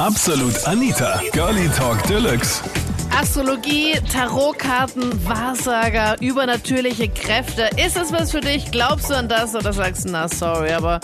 Absolut Anita, Girlie Talk Deluxe. Astrologie, Tarotkarten, Wahrsager, übernatürliche Kräfte. Ist das was für dich? Glaubst du an das oder sagst du, na sorry, aber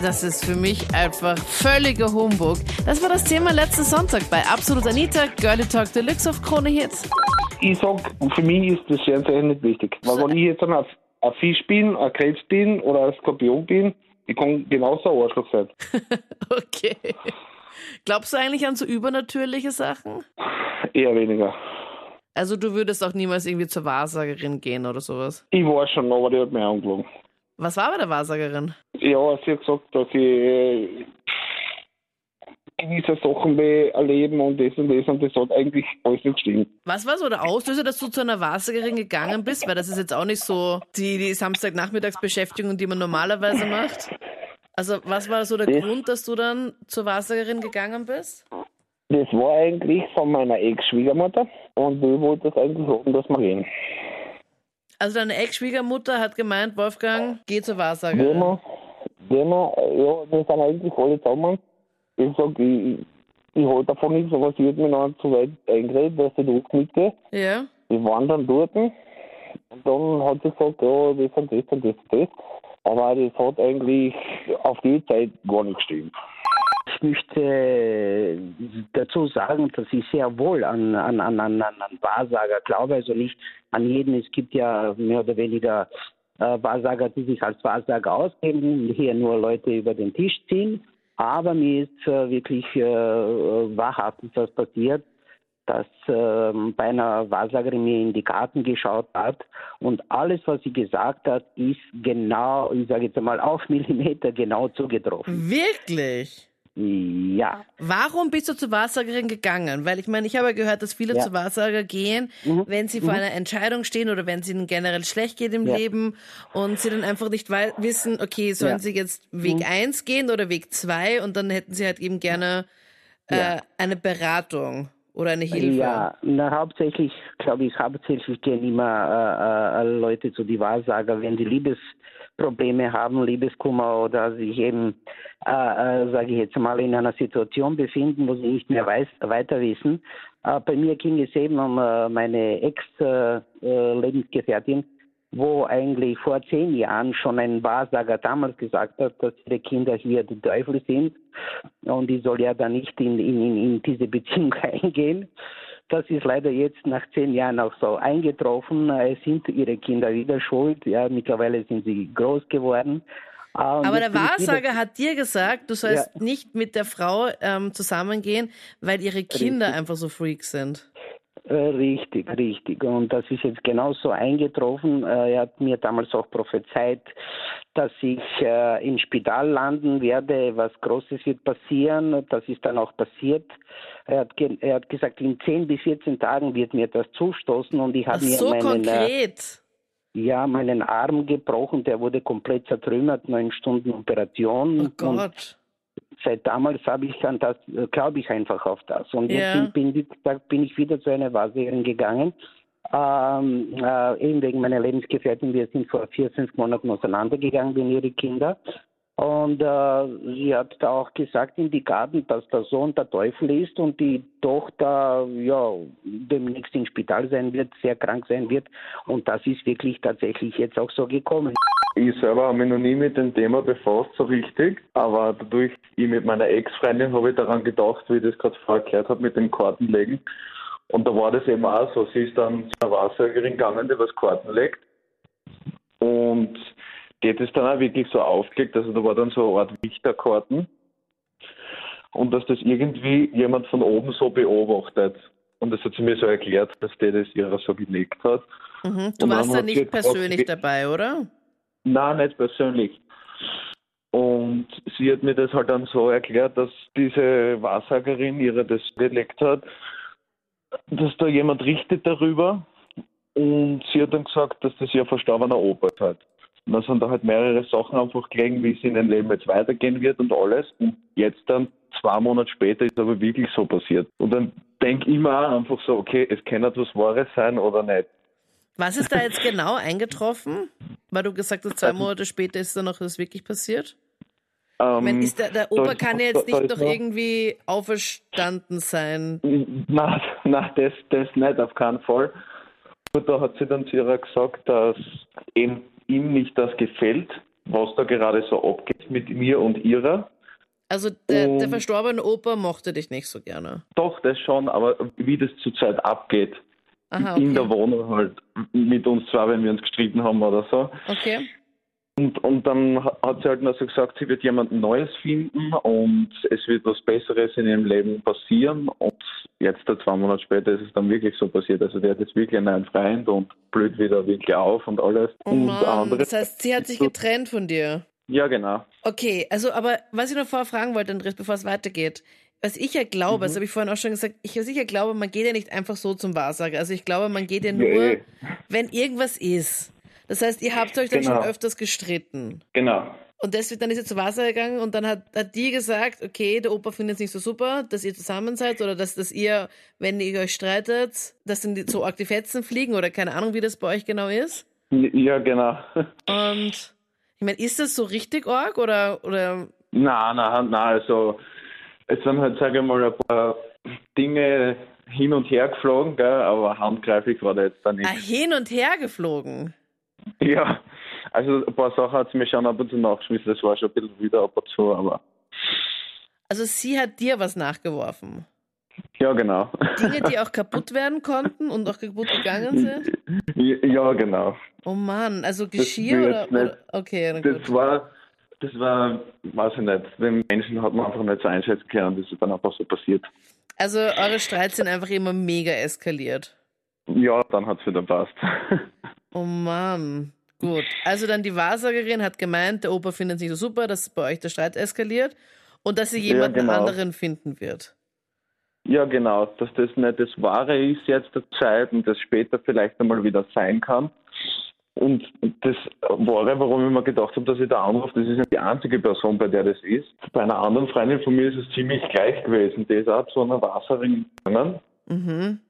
das ist für mich einfach völliger Humbug. Das war das Thema letzten Sonntag bei Absolut Anita, Girlie Talk Deluxe auf Krone Hits. Ich sag, für mich ist das Sternzeichen nicht wichtig. Weil wenn ich jetzt ein, ein Fisch bin, ein Krebs bin oder ein Skorpion bin, ich kann genauso ein Arschloch sein. okay. Glaubst du eigentlich an so übernatürliche Sachen? Eher weniger. Also du würdest auch niemals irgendwie zur Wahrsagerin gehen oder sowas? Ich war schon, aber die hat mich angelogen. Was war bei der Wahrsagerin? Ja, sie hat gesagt, dass ich äh, gewisse Sachen erleben und das und das und das hat eigentlich alles nicht gestimmt. Was war so der Auslöser, dass du zu einer Wahrsagerin gegangen bist? Weil das ist jetzt auch nicht so die, die Samstagnachmittagsbeschäftigung, die man normalerweise macht. Also was war so der Das- Grund, dass du dann zur Wahrsagerin gegangen bist? Das war eigentlich von meiner Ex-Schwiegermutter und die wollte das eigentlich haben, dass wir gehen. Also deine Ex-Schwiegermutter hat gemeint, Wolfgang, geh zur Gehen Wahrsagerin. wir, gehen wir, ja, wir sind eigentlich alle zusammen. Ich sag, ich, ich halte davon nichts, aber sie hat mir noch zu weit eingeredet, dass ich da mitgehe. Ja? Wir waren dann dort und dann hat sie gesagt, ja, das und das und das und das. Aber das hat eigentlich auf die Zeit gar nicht gestimmt. Ich möchte dazu sagen, dass ich sehr wohl an, an, an, an, an Wahrsager glaube, also nicht an jeden. Es gibt ja mehr oder weniger äh, Wahrsager, die sich als Wahrsager ausgeben, hier nur Leute über den Tisch ziehen. Aber mir ist äh, wirklich äh, äh, wahrhaft was passiert, dass ähm, bei einer Wahrsagerin mir in die Karten geschaut hat und alles, was sie gesagt hat, ist genau, ich sage jetzt einmal auf Millimeter genau zugetroffen. Wirklich? Ja, Warum bist du zur Wahrsagerin gegangen? Weil ich meine, ich habe ja gehört, dass viele Ja. zu Wahrsager gehen, wenn sie vor einer Entscheidung stehen oder wenn es ihnen generell schlecht geht im Ja. Leben und sie dann einfach nicht wissen, okay, sollen Ja. sie jetzt Weg eins gehen oder Weg zwei und dann hätten sie halt eben gerne äh, eine Beratung oder eine Hilfe. Ja, na, hauptsächlich, glaube ich, hauptsächlich gehen immer äh, äh, Leute zu die Wahrsager, wenn die Liebesprobleme haben, Liebeskummer oder sich eben, äh, äh, sage ich jetzt mal, in einer Situation befinden, wo sie nicht mehr weiß, weiter wissen. Äh, bei mir ging es eben um äh, meine Ex-Lebensgefährtin, wo eigentlich vor zehn Jahren schon ein Wahrsager damals gesagt hat, dass ihre Kinder hier die Teufel sind und ich soll ja da nicht in, in, in, diese Beziehung eingehen. Das ist leider jetzt nach zehn Jahren auch so eingetroffen. Es sind ihre Kinder wieder schuld. Ja, mittlerweile sind sie groß geworden. Ah, und Aber der Wahrsager hat dir gesagt, du sollst Ja. nicht mit der Frau ähm, zusammengehen, weil ihre Kinder Richtig. einfach so Freaks sind. Äh, Richtig, richtig. Und das ist jetzt genauso eingetroffen. Äh, Er hat mir damals auch prophezeit, dass ich äh, im Spital landen werde. Was Großes wird passieren. Das ist dann auch passiert. Er hat, er hat gesagt, in 10 bis 14 Tagen wird mir das zustoßen und ich habe mir so meinen, äh, konkret. ja, meinen Arm gebrochen. Der wurde komplett zertrümmert. Neun Stunden Operation. Oh Und Gott. Seit damals habe ich an das, äh, glaube ich einfach auf das. Und Ja. jetzt bin, bin, bin ich wieder zu einer Wahrsagerin gegangen. Ähm, äh, eben wegen meiner Lebensgefährtin. Wir sind vor vier, fünf Monaten auseinandergegangen wegen ihre Kinder. Und äh, sie hat da auch gesagt in die Karten, dass der Sohn der Teufel ist und die Tochter ja demnächst im Spital sein wird, sehr krank sein wird. Und das ist wirklich tatsächlich jetzt auch so gekommen. Ich selber habe mich noch nie mit dem Thema befasst, so richtig. Aber dadurch, ich mit meiner Ex-Freundin habe ich daran gedacht, wie ich das gerade vorher erklärt habe, mit dem Kartenlegen. Und da war das eben auch so. Sie ist dann zu einer Wahrsagerin gegangen, die was Karten legt. Und die hat es dann auch wirklich so aufgelegt. Also da war dann so eine Art Wichterkarten. Und dass das irgendwie jemand von oben so beobachtet. Und das hat sie mir so erklärt, dass der das ihrer so gelegt hat. Mhm. Du Und warst da nicht persönlich ge- dabei, oder? Nein, nicht persönlich. Und sie hat mir das halt dann so erklärt, dass diese Wahrsagerin ihre das gelegt hat, dass da jemand richtet darüber. Und sie hat dann gesagt, dass das ihr verstorbener Opa hat. Und dann sind da halt mehrere Sachen einfach gelegen, wie es in ihrem Leben jetzt weitergehen wird und alles. Und jetzt dann, zwei Monate später, ist aber wirklich so passiert. Und dann denke ich mir auch einfach so, okay, es kann etwas Wahres sein oder nicht. Was ist da jetzt genau eingetroffen? Weil du gesagt hast, zwei Monate später ist dann noch das wirklich passiert? Ich meine, Ähm, ist der, der Opa da- kann ja da- jetzt da nicht noch irgendwie auferstanden sein. Nein, nein das, das nicht, auf keinen Fall. Nur da hat sie dann zu ihrer gesagt, dass eben ihm nicht das gefällt, was da gerade so abgeht mit mir und ihrer. Also der, der Und- verstorbene Opa mochte dich nicht so gerne. Doch, das schon, aber wie das zurzeit abgeht, Aha, in der okay. Wohnung halt, mit uns zwei, wenn wir uns gestritten haben oder so. Okay. Und, und dann ha- hat sie halt noch so gesagt, sie wird jemanden Neues finden und es wird was Besseres in ihrem Leben passieren. Und jetzt, zwei Monate später, ist es dann wirklich so passiert. Also der hat jetzt wirklich einen Freund und blüht wieder wirklich auf und alles. Oh und andere- das heißt, sie hat sich getrennt von dir. Ja, genau. Okay, also aber was ich noch vorher fragen wollte, Andreas, bevor es weitergeht. Was ich ja glaube, Mhm. das habe ich vorhin auch schon gesagt, ich was ich ja glaube, man geht ja nicht einfach so zum Wahrsager. Also ich glaube, man geht ja nur, Nee. wenn irgendwas ist. Das heißt, ihr habt euch dann Genau. schon öfters gestritten. Genau. Und deswegen, dann ist ihr zur Wahrsager gegangen und dann hat, hat die gesagt, okay, der Opa findet es nicht so super, dass ihr zusammen seid oder dass, dass ihr, wenn ihr euch streitet, dass dann so arg die Fetzen fliegen oder keine Ahnung, wie das bei euch genau ist. Ja, genau. Und ich meine, ist das so richtig arg oder, oder Nein, nein, nein, also es sind halt, sage ich mal, ein paar Dinge hin und her geflogen, gell, aber handgreiflich war da jetzt da nicht. ah, hin und her geflogen? Ja, also ein paar Sachen hat sie mir schon ab und zu nachgeschmissen, das war schon ein bisschen wieder ab und zu, aber Also sie hat dir was nachgeworfen. ja, genau. Dinge, die auch kaputt werden konnten und auch kaputt gegangen sind? Ja, genau. Oh Mann, also Geschirr oder, oder? Okay, na Das gut. war, das war, weiß ich nicht, den Menschen hat man einfach nicht so einschätzen können, das ist dann einfach so passiert. Also eure Streits sind einfach immer mega eskaliert. Ja, dann hat es wieder passt. Oh Mann. Gut. Also dann die Wahrsagerin hat gemeint, der Opa findet es nicht so super, dass bei euch der Streit eskaliert und dass sie Ja, jemanden genau. anderen finden wird. Ja, genau, dass das nicht das Wahre ist jetzt der Zeit und das später vielleicht einmal wieder sein kann. Und das Wahre, warum ich mir gedacht habe, dass ich da anrufe, das ist nicht die einzige Person, bei der das ist. Bei einer anderen Freundin von mir ist es ziemlich gleich gewesen. Die ist auch zu einer Wasserin gegangen Mhm.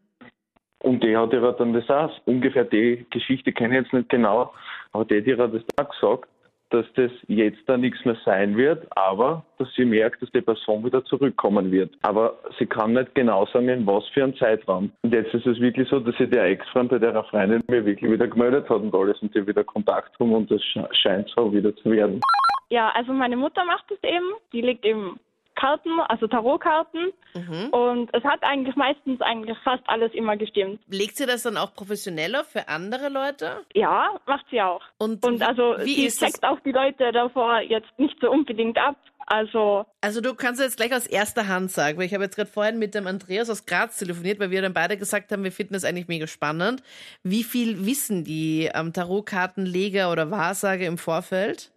Und die hat ihr dann das auch, ungefähr die Geschichte kenne ich jetzt nicht genau, aber die hat ihr das auch gesagt, dass das jetzt da nichts mehr sein wird, aber dass sie merkt, dass die Person wieder zurückkommen wird. Aber sie kann nicht genau sagen, in was für einen Zeitraum. Und jetzt ist es wirklich so, dass sich der Ex-Freund bei der Freundin mir wirklich wieder gemeldet hat und alles und die wieder Kontakt haben und das sche- scheint so wieder zu werden. Ja, also meine Mutter macht es eben. Die legt eben Karten, also Tarotkarten. Mhm. Und es hat eigentlich meistens eigentlich fast alles immer gestimmt. Legt sie das dann auch professioneller für andere Leute? Ja, macht sie auch. Und, Und also wie sie ist das? checkt auch die Leute davor jetzt nicht so unbedingt ab. Also Also du kannst jetzt gleich aus erster Hand sagen, weil ich habe jetzt gerade vorhin mit dem Andreas aus Graz telefoniert, weil wir dann beide gesagt haben, wir finden das eigentlich mega spannend. Wie viel wissen die ähm, Tarotkartenleger oder Wahrsager im Vorfeld?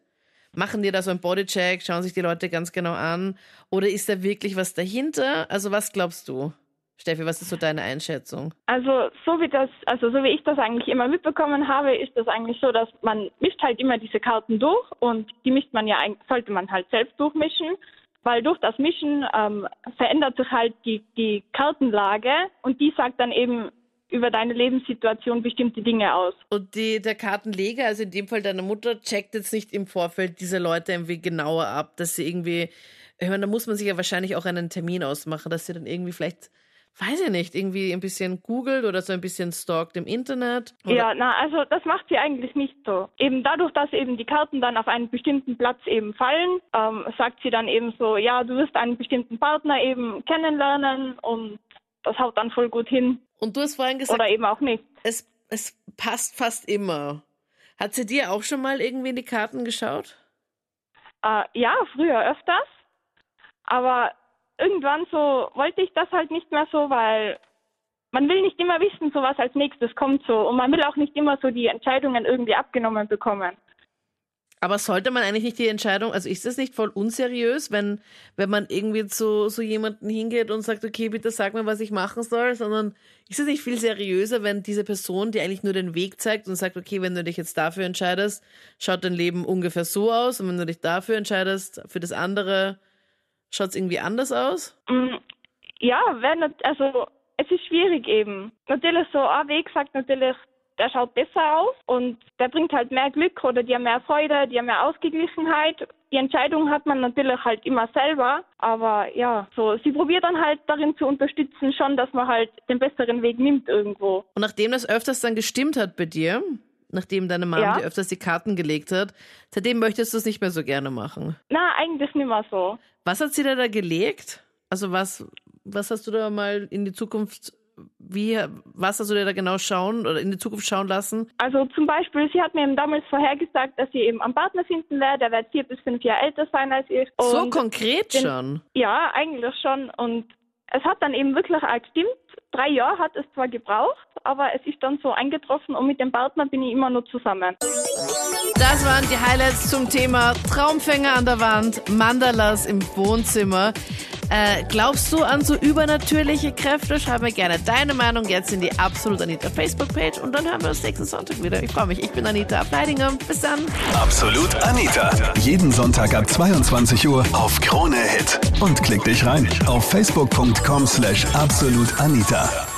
Machen die da so einen Bodycheck, schauen sich die Leute ganz genau an? Oder ist da wirklich was dahinter? Also was glaubst du? Steffi, was ist so deine Einschätzung? Also so wie das, also so wie ich das eigentlich immer mitbekommen habe, ist das eigentlich so, dass man mischt halt immer diese Karten durch und die mischt man ja eigentlich, sollte man halt selbst durchmischen, weil durch das Mischen ähm, verändert sich halt die, die Kartenlage und die sagt dann eben über deine Lebenssituation bestimmte Dinge aus. Und die, der Kartenleger, also in dem Fall deine Mutter, checkt jetzt nicht im Vorfeld diese Leute irgendwie genauer ab, dass sie irgendwie, ich meine, da muss man sich ja wahrscheinlich auch einen Termin ausmachen, dass sie dann irgendwie vielleicht, weiß ich nicht, irgendwie ein bisschen googelt oder so ein bisschen stalkt im Internet. Oder Ja, na, also das macht sie eigentlich nicht so. Eben dadurch, dass eben die Karten dann auf einen bestimmten Platz eben fallen, ähm, sagt sie dann eben so, ja, du wirst einen bestimmten Partner eben kennenlernen und das haut dann voll gut hin. Und du hast vorhin gesagt, Oder eben auch nicht. es, es passt fast immer. Hat sie dir auch schon mal irgendwie in die Karten geschaut? Äh, ja, früher öfters. Aber irgendwann so wollte ich das halt nicht mehr so, weil man will nicht immer wissen, so was als nächstes kommt so. Und man will auch nicht immer so die Entscheidungen irgendwie abgenommen bekommen. Aber sollte man eigentlich nicht die Entscheidung, also ist das nicht voll unseriös, wenn, wenn man irgendwie zu so jemanden hingeht und sagt, okay, bitte sag mir, was ich machen soll, sondern ist es nicht viel seriöser, wenn diese Person, die eigentlich nur den Weg zeigt und sagt, okay, wenn du dich jetzt dafür entscheidest, schaut dein Leben ungefähr so aus und wenn du dich dafür entscheidest, für das andere, schaut es irgendwie anders aus? Mm, Ja, wenn, also es ist schwierig eben. Natürlich so ein Weg sagt natürlich der schaut besser aus und der bringt halt mehr Glück oder dir mehr Freude, dir mehr Ausgeglichenheit. Die Entscheidung hat man natürlich halt immer selber, aber ja, so sie probiert dann halt darin zu unterstützen schon, dass man halt den besseren Weg nimmt irgendwo. Und nachdem das öfters dann gestimmt hat bei dir, nachdem deine Mom Ja. dir öfters die Karten gelegt hat, seitdem möchtest du es nicht mehr so gerne machen. Na, eigentlich nicht mehr so. Was hat sie dir da gelegt? Also was, was hast du da mal in die Zukunft, wie, was hast du dir da genau schauen oder in die Zukunft schauen lassen? Also zum Beispiel, sie hat mir eben damals vorhergesagt, dass sie eben einen Partner finden werde, der wird vier bis fünf Jahre älter sein als ich. so Und konkret den- schon. Ja, eigentlich schon. Und es hat dann eben wirklich auch gestimmt. Drei Jahre hat es zwar gebraucht, aber es ist dann so eingetroffen und mit dem Partner bin ich immer noch zusammen. Das waren die Highlights zum Thema Traumfänger an der Wand, Mandalas im Wohnzimmer. Äh, glaubst du an so übernatürliche Kräfte? Schreib mir gerne deine Meinung jetzt in die Absolut Anita Facebook-Page und dann hören wir uns nächsten Sonntag wieder. Ich freue mich. Ich bin Anita Ableidinger. Bis dann. Absolut Anita. Jeden Sonntag ab 22 Uhr auf Krone Hit. Und klick dich rein auf facebook.com slash absolutanita.